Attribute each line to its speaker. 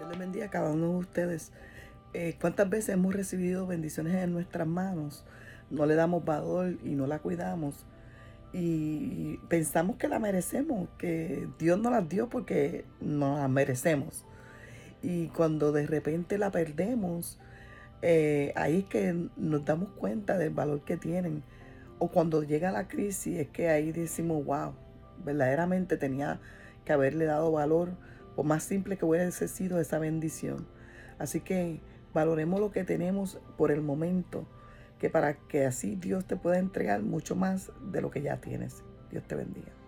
Speaker 1: Dios les bendiga a cada uno de ustedes. Eh, ¿Cuántas veces hemos recibido bendiciones en nuestras manos? No le damos valor y no la cuidamos. Y pensamos que la merecemos, que Dios nos las dio porque nos las merecemos. Y cuando de repente la perdemos, eh, ahí es que nos damos cuenta del valor que tienen. O cuando llega la crisis, es que ahí decimos, wow, verdaderamente tenía que haberle dado valor, más simple que hubiese sido esa bendición. Así que valoremos lo que tenemos por el momento, que para que así Dios te pueda entregar mucho más de lo que ya tienes. Dios te bendiga.